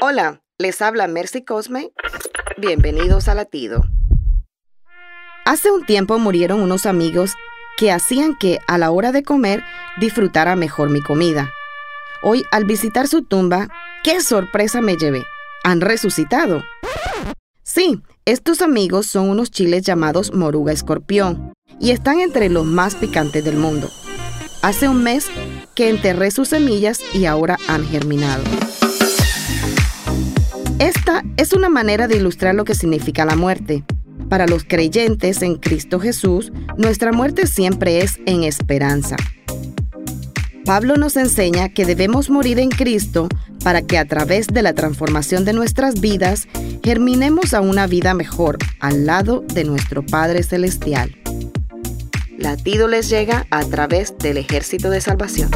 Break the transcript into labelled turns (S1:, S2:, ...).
S1: Hola, les habla Mercy Cosme. Bienvenidos a Latido. Hace un tiempo murieron unos amigos que hacían que a la hora de comer disfrutara mejor mi comida. Hoy, al visitar su tumba, ¡qué sorpresa me llevé! Han resucitado. Sí, estos amigos son unos chiles llamados moruga escorpión y están entre los más picantes del mundo. Hace un mes que enterré sus semillas y ahora han germinado. Esta es una manera de ilustrar lo que significa la muerte. Para los creyentes en Cristo Jesús, nuestra muerte siempre es en esperanza. Pablo nos enseña que debemos morir en Cristo para que a través de la transformación de nuestras vidas germinemos a una vida mejor al lado de nuestro Padre Celestial. Latido les llega a través del ejército de salvación.